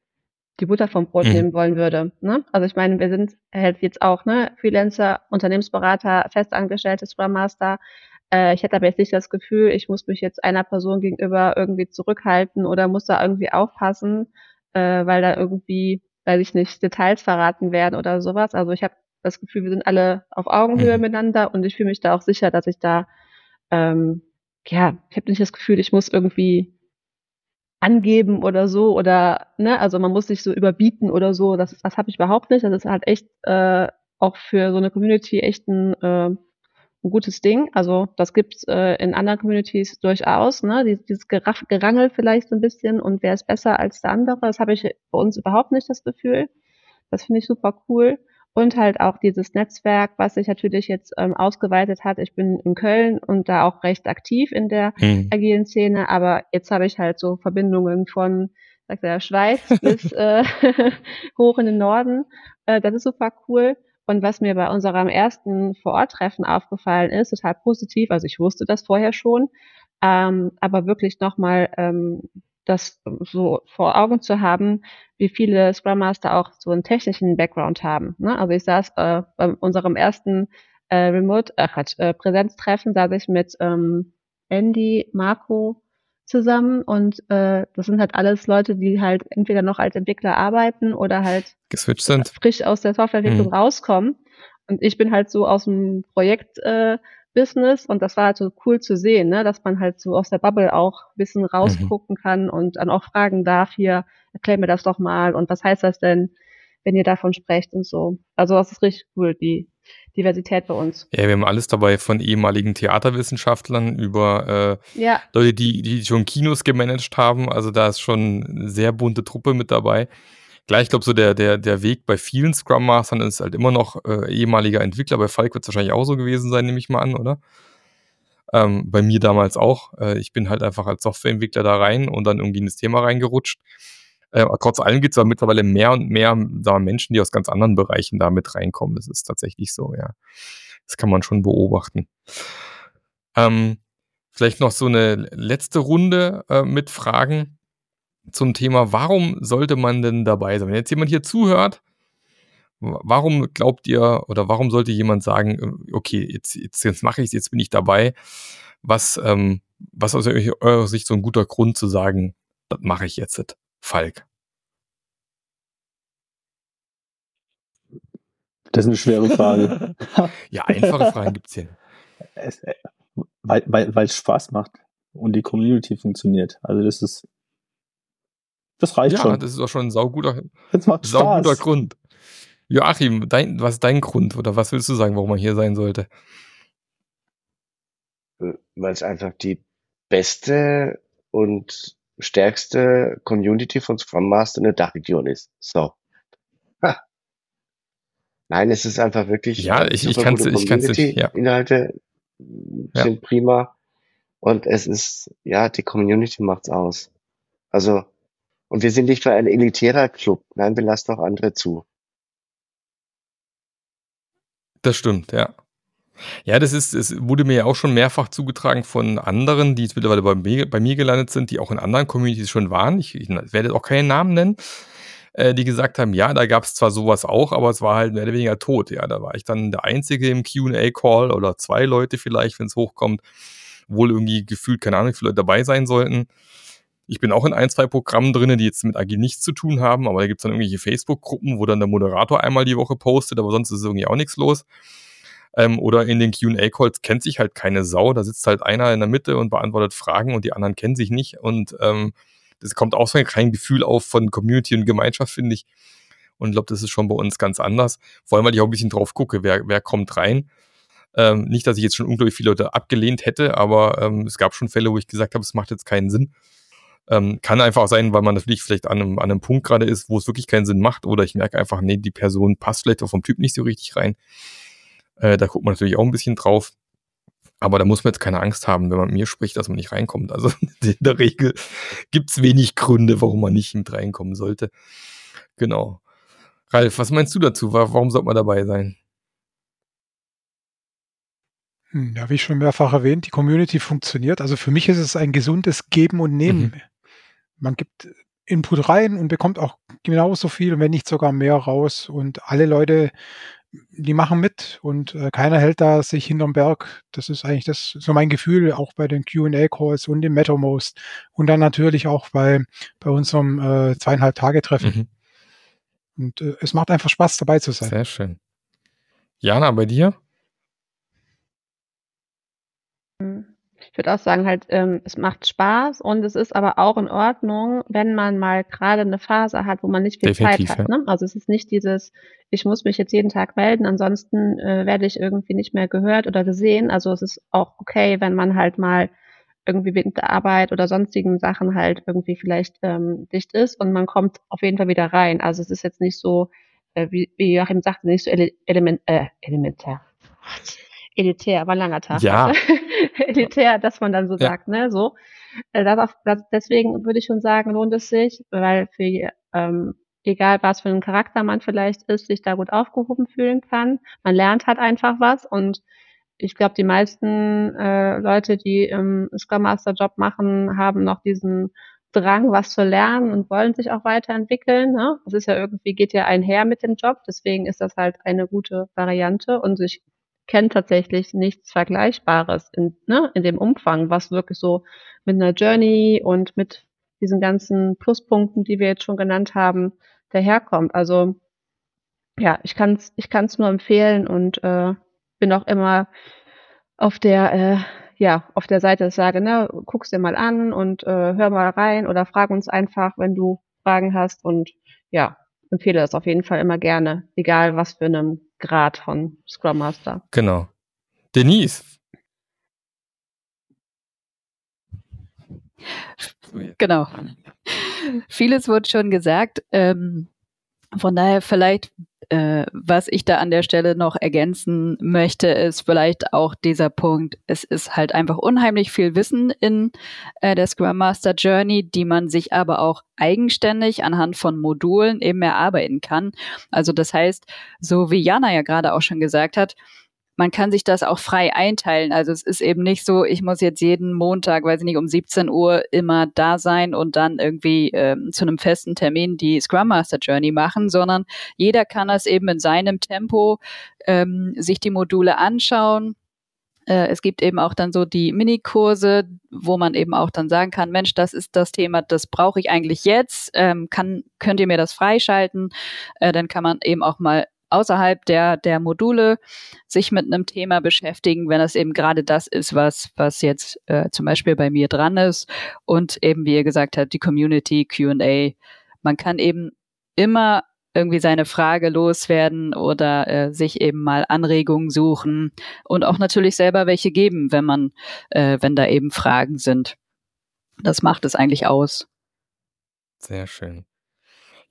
die Butter vom Brot mhm. nehmen wollen würde. Ne? Also ich meine, wir sind halt jetzt auch ne, Freelancer, Unternehmensberater, festangestellte Scrum Master. Äh, ich hätte aber jetzt nicht das Gefühl, ich muss mich jetzt einer Person gegenüber irgendwie zurückhalten oder muss da irgendwie aufpassen, äh, weil da irgendwie, weiß ich nicht, Details verraten werden oder sowas. Also ich habe das Gefühl, wir sind alle auf Augenhöhe mhm. miteinander und ich fühle mich da auch sicher, dass ich da, ähm, ja, ich habe nicht das Gefühl, ich muss irgendwie angeben oder so oder ne, also man muss sich so überbieten oder so. Das, das habe ich überhaupt nicht. Das ist halt echt äh, auch für so eine Community echt ein, äh, ein gutes Ding. Also das gibt's äh, in anderen Communities durchaus, ne? Dieses Geraff, Gerangel vielleicht so ein bisschen und wer ist besser als der andere. Das habe ich bei uns überhaupt nicht das Gefühl. Das finde ich super cool und halt auch dieses Netzwerk, was sich natürlich jetzt ähm, ausgeweitet hat. Ich bin in Köln und da auch recht aktiv in der mhm. agilen Szene, aber jetzt habe ich halt so Verbindungen von sagt der Schweiz bis äh, hoch in den Norden. Äh, das ist super cool. Und was mir bei unserem ersten Vororttreffen aufgefallen ist, total positiv, also ich wusste das vorher schon, ähm, aber wirklich nochmal ähm, das so vor Augen zu haben, wie viele Scrum Master auch so einen technischen Background haben. Ne? Also ich saß äh, bei unserem ersten äh, Remote, äh, äh, Präsenztreffen, saß ich mit ähm, Andy, Marco zusammen und äh, das sind halt alles Leute, die halt entweder noch als Entwickler arbeiten oder halt geswitcht sind, frisch aus der Softwareentwicklung mhm. rauskommen. Und ich bin halt so aus dem Projekt äh, Business und das war halt so cool zu sehen, ne, dass man halt so aus der Bubble auch ein bisschen rausgucken mhm. kann und dann auch fragen darf, hier, erklär mir das doch mal und was heißt das denn, wenn ihr davon sprecht und so. Also das ist richtig cool, die Diversität bei uns. Ja, wir haben alles dabei von ehemaligen Theaterwissenschaftlern über äh, ja. Leute, die, die schon Kinos gemanagt haben. Also da ist schon eine sehr bunte Truppe mit dabei. Gleich, ich glaube, so der, der, der Weg bei vielen Scrum Mastern ist halt immer noch äh, ehemaliger Entwickler. Bei Falk wird es wahrscheinlich auch so gewesen sein, nehme ich mal an, oder? Ähm, bei mir damals auch. Äh, ich bin halt einfach als Softwareentwickler da rein und dann irgendwie in das Thema reingerutscht. Äh, trotz allem gibt es aber mittlerweile mehr und mehr da Menschen, die aus ganz anderen Bereichen da mit reinkommen. Das ist tatsächlich so, ja. Das kann man schon beobachten. Ähm, vielleicht noch so eine letzte Runde äh, mit Fragen zum Thema, warum sollte man denn dabei sein? Wenn jetzt jemand hier zuhört, warum glaubt ihr oder warum sollte jemand sagen, äh, okay, jetzt, jetzt, jetzt mache ich es, jetzt bin ich dabei? Was, ähm, was aus eurer Sicht so ein guter Grund zu sagen, das mache ich jetzt, Falk? Das ist eine schwere Frage. ja, einfache Fragen gibt es hier. Es, äh, weil, weil, weil es Spaß macht und die Community funktioniert. Also das ist Das reicht ja, schon. das ist auch schon ein sauguter, macht sauguter Spaß. Grund. Joachim, dein, was ist dein Grund oder was willst du sagen, warum man hier sein sollte? weil es einfach die beste und stärkste Community von Scrum Master in der Dachregion ist. So. Ha. Nein, es ist einfach wirklich Ja, äh, ich- ich kann's- gute ich kann's nicht, ja. Inhalte Ja. sind prima und es ist ja die Community macht's aus. Also und wir sind nicht für ein elitärer Club. Nein, wir lassen auch andere zu. Das stimmt, ja. Ja, das ist, es wurde mir ja auch schon mehrfach zugetragen von anderen, die jetzt mittlerweile bei mir, bei mir gelandet sind, die auch in anderen Communities schon waren. Ich, ich werde auch keinen Namen nennen, äh, die gesagt haben, ja, da gab es zwar sowas auch, aber es war halt mehr oder weniger tot. Ja, da war ich dann der Einzige im QA-Call oder zwei Leute vielleicht, wenn es hochkommt, wohl irgendwie gefühlt, keine Ahnung, wie viele Leute dabei sein sollten. Ich bin auch in ein, zwei Programmen drin, die jetzt mit Agil nichts zu tun haben, aber da gibt es dann irgendwelche Facebook-Gruppen, wo dann der Moderator einmal die Woche postet, aber sonst ist irgendwie auch nichts los. Ähm, oder in den QA-Calls kennt sich halt keine Sau. Da sitzt halt einer in der Mitte und beantwortet Fragen und die anderen kennen sich nicht. Und ähm, das kommt auch so kein Gefühl auf von Community und Gemeinschaft, finde ich. Und ich glaube, das ist schon bei uns ganz anders. Vor allem, weil ich auch ein bisschen drauf gucke, wer, wer kommt rein. Ähm, nicht, dass ich jetzt schon unglaublich viele Leute abgelehnt hätte, aber ähm, es gab schon Fälle, wo ich gesagt habe, es macht jetzt keinen Sinn. Ähm, kann einfach sein, weil man natürlich vielleicht an einem, an einem Punkt gerade ist, wo es wirklich keinen Sinn macht, oder ich merke einfach, nee, die Person passt vielleicht auch vom Typ nicht so richtig rein. Äh, da guckt man natürlich auch ein bisschen drauf. Aber da muss man jetzt keine Angst haben, wenn man mit mir spricht, dass man nicht reinkommt. Also in der Regel gibt's wenig Gründe, warum man nicht mit reinkommen sollte. Genau. Ralf, was meinst du dazu? Wa- Warum sollte man dabei sein? Hm, Ja, wie schon mehrfach erwähnt, die Community funktioniert. Also für mich ist es ein gesundes Geben und Nehmen. Man gibt Input rein und bekommt auch genauso viel, wenn nicht sogar mehr raus. Und alle Leute, die machen mit und äh, keiner hält da sich hinterm Berg. Das ist eigentlich das so mein Gefühl, auch bei den QA-Calls und im MetaMost und dann natürlich auch bei, bei unserem äh, zweieinhalb Tage-Treffen. Mhm. Und äh, es macht einfach Spaß, dabei zu sein. Sehr schön. Jana, bei dir? Ich würde auch sagen, halt, ähm, es macht Spaß und es ist aber auch in Ordnung, wenn man mal gerade eine Phase hat, wo man nicht viel Definitiv, Zeit hat. Ne? Also es ist nicht dieses, ich muss mich jetzt jeden Tag melden, ansonsten äh, werde ich irgendwie nicht mehr gehört oder gesehen. Also es ist auch okay, wenn man halt mal irgendwie während der Arbeit oder sonstigen Sachen halt irgendwie vielleicht ähm, dicht ist und man kommt auf jeden Fall wieder rein. Also es ist jetzt nicht so, äh, wie, wie Joachim sagte, nicht so ele element, äh, elementär. Elitär, war ein langer Tag. Ja. Elitär, dass man dann so Ja. sagt, ne, so. Äh, darauf, das, deswegen würde ich schon sagen, lohnt es sich, weil für ähm, egal was für ein Charakter man vielleicht ist, sich da gut aufgehoben fühlen kann. Man lernt halt einfach was und ich glaube, die meisten äh, Leute, die im Scrum Master Job machen, haben noch diesen Drang, was zu lernen und wollen sich auch weiterentwickeln. Ne? Das ist ja irgendwie, geht ja einher mit dem Job, deswegen ist das halt eine gute Variante und ich kenne tatsächlich nichts Vergleichbares in, ne, in dem Umfang, was wirklich so mit einer Journey und mit diesen ganzen Pluspunkten, die wir jetzt schon genannt haben, daherkommt. Also ja, ich kann es ich kann's nur empfehlen und äh, bin auch immer auf der äh, ja auf der Seite, dass ich sage, ne, guck's dir mal an und äh, hör mal rein oder frag uns einfach, wenn du Fragen hast und ja, empfehle das auf jeden Fall immer gerne, egal was für einem Grad von Scrum Master. Genau. Denise. Genau. Vieles wurde schon gesagt. Ähm, von daher vielleicht, äh, was ich da an der Stelle noch ergänzen möchte, ist vielleicht auch dieser Punkt. Es ist halt einfach unheimlich viel Wissen in äh, der Scrum Master Journey, die man sich aber auch eigenständig anhand von Modulen eben erarbeiten kann. Also das heißt, so wie Jana ja gerade auch schon gesagt hat, man kann sich das auch frei einteilen. Also es ist eben nicht so, ich muss jetzt jeden Montag, weiß ich nicht, um 17 Uhr immer da sein und dann irgendwie ähm, zu einem festen Termin die Scrum Master Journey machen, sondern jeder kann das eben in seinem Tempo ähm, sich die Module anschauen. Äh, es gibt eben auch dann so die Minikurse, wo man eben auch dann sagen kann, Mensch, das ist das Thema, das brauche ich eigentlich jetzt. Ähm, kann, könnt ihr mir das freischalten? Äh, dann kann man eben auch mal außerhalb der, der Module sich mit einem Thema beschäftigen, wenn das eben gerade das ist, was, was jetzt äh, zum Beispiel bei mir dran ist. Und eben, wie ihr gesagt habt, die Community, QA. Man kann eben immer irgendwie seine Frage loswerden oder äh, sich eben mal Anregungen suchen und auch natürlich selber welche geben, wenn man, äh, wenn da eben Fragen sind. Das macht es eigentlich aus. Sehr schön.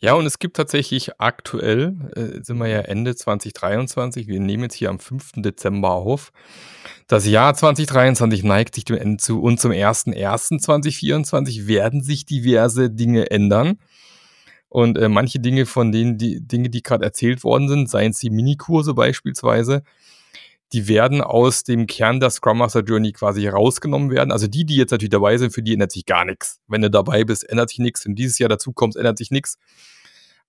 Ja, und es gibt tatsächlich aktuell, äh, sind wir ja Ende 2023, wir nehmen jetzt hier am 5. Dezember auf. Das Jahr 2023 neigt sich dem Ende zu und zum 1.1.2024 werden sich diverse Dinge ändern. Und äh, manche Dinge von denen, die Dinge, die gerade erzählt worden sind, seien es die Minikurse beispielsweise, die werden aus dem Kern der Scrum Master Journey quasi rausgenommen werden. Also die, die jetzt natürlich dabei sind, für die ändert sich gar nichts. Wenn du dabei bist, ändert sich nichts. Wenn dieses Jahr dazu kommst, ändert sich nichts.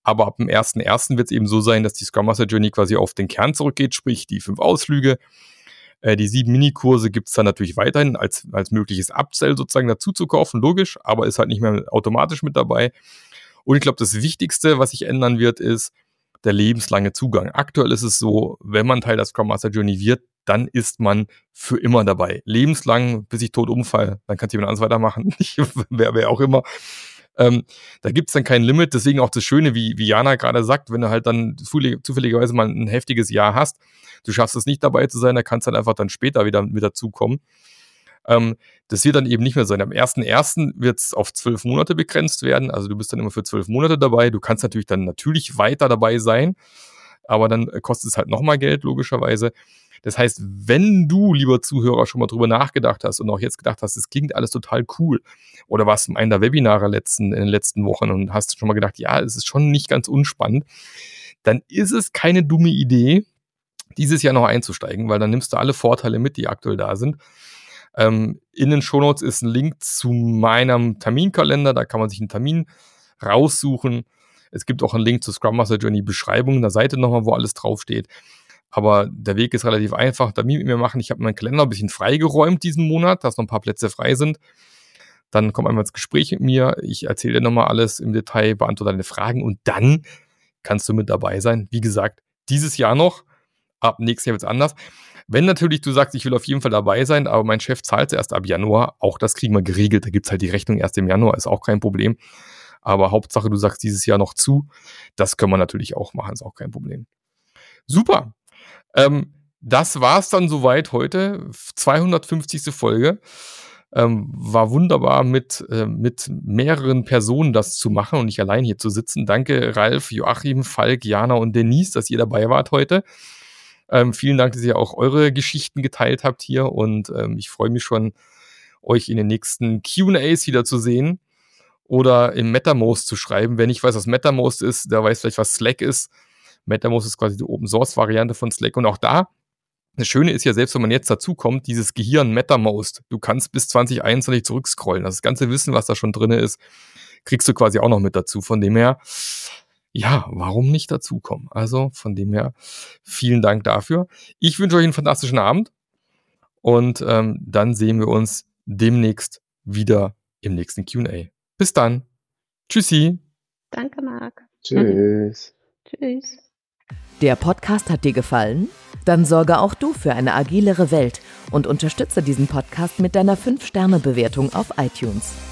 Aber ab dem 1.1. wird es eben so sein, dass die Scrum Master Journey quasi auf den Kern zurückgeht, sprich die fünf Ausflüge. Äh, die sieben Minikurse gibt es dann natürlich weiterhin als, als mögliches Upsell sozusagen dazu zu kaufen, logisch, aber ist halt nicht mehr automatisch mit dabei. Und ich glaube, das Wichtigste, was sich ändern wird, ist der lebenslange Zugang. Aktuell ist es so, wenn man Teil der Scrum Master Journey wird, dann ist man für immer dabei. Lebenslang, bis ich tot umfall, dann kann jemand anderes weitermachen, wer, wer auch immer. Ähm, da gibt's dann kein Limit, deswegen auch das Schöne, wie, wie Jana gerade sagt, wenn du halt dann zufälligerweise mal ein heftiges Jahr hast, du schaffst es nicht dabei zu sein, da kannst du dann einfach dann später wieder mit dazukommen. Ähm, das wird dann eben nicht mehr sein. Am 1.1. wird es auf zwölf Monate begrenzt werden. Also du bist dann immer für zwölf Monate dabei. Du kannst natürlich dann natürlich weiter dabei sein, aber dann äh, kostet es halt nochmal Geld, logischerweise. Das heißt, wenn du, lieber Zuhörer, schon mal drüber nachgedacht hast und auch jetzt gedacht hast, es klingt alles total cool, oder warst in einem der Webinare letzten, in den letzten Wochen und hast schon mal gedacht, ja, es ist schon nicht ganz unspannend, dann ist es keine dumme Idee, dieses Jahr noch einzusteigen, weil dann nimmst du alle Vorteile mit, die aktuell da sind. Ähm, in den Shownotes ist ein Link zu meinem Terminkalender, da kann man sich einen Termin raussuchen. Es gibt auch einen Link zur Scrum Master Journey Beschreibung der Seite nochmal, wo alles draufsteht. Aber der Weg ist relativ einfach. Termin mit mir machen. Ich habe meinen Kalender ein bisschen freigeräumt diesen Monat, dass noch ein paar Plätze frei sind. Dann komm einmal ins Gespräch mit mir. Ich erzähle dir nochmal alles im Detail, beantworte deine Fragen und dann kannst du mit dabei sein. Wie gesagt, dieses Jahr noch. Ab nächstes Jahr wird es anders. Wenn natürlich du sagst, ich will auf jeden Fall dabei sein, aber mein Chef zahlt erst ab Januar, auch das kriegen wir geregelt. Da gibt es halt die Rechnung erst im Januar, ist auch kein Problem. Aber Hauptsache, du sagst dieses Jahr noch zu. Das können wir natürlich auch machen, ist auch kein Problem. Super. Ähm, das war's dann soweit heute. 250. Folge. Ähm, war wunderbar mit, äh, mit mehreren Personen das zu machen und nicht allein hier zu sitzen. Danke Ralf, Joachim, Falk, Jana und Denise, dass ihr dabei wart heute. Ähm, vielen Dank, dass ihr auch eure Geschichten geteilt habt hier und ähm, ich freue mich schon, euch in den nächsten QAs wieder zu sehen oder im MetaMost zu schreiben. Wer nicht weiß, was MetaMost ist, der weiß vielleicht, was Slack ist. MetaMost ist quasi die Open Source Variante von Slack und auch da das Schöne ist ja, selbst wenn man jetzt dazu kommt, dieses Gehirn MetaMost, du kannst bis 2021 zurückscrollen. Das ganze Wissen, was da schon drin ist, kriegst du quasi auch noch mit dazu. Von dem her, ja, warum nicht dazukommen? Also von dem her, vielen Dank dafür. Ich wünsche euch einen fantastischen Abend und ähm, dann sehen wir uns demnächst wieder im nächsten QA. Bis dann. Tschüssi. Danke, Marc. Tschüss. Tschüss. Der Podcast hat dir gefallen? Dann sorge auch du für eine agilere Welt und unterstütze diesen Podcast mit deiner 5-Sterne-Bewertung auf iTunes.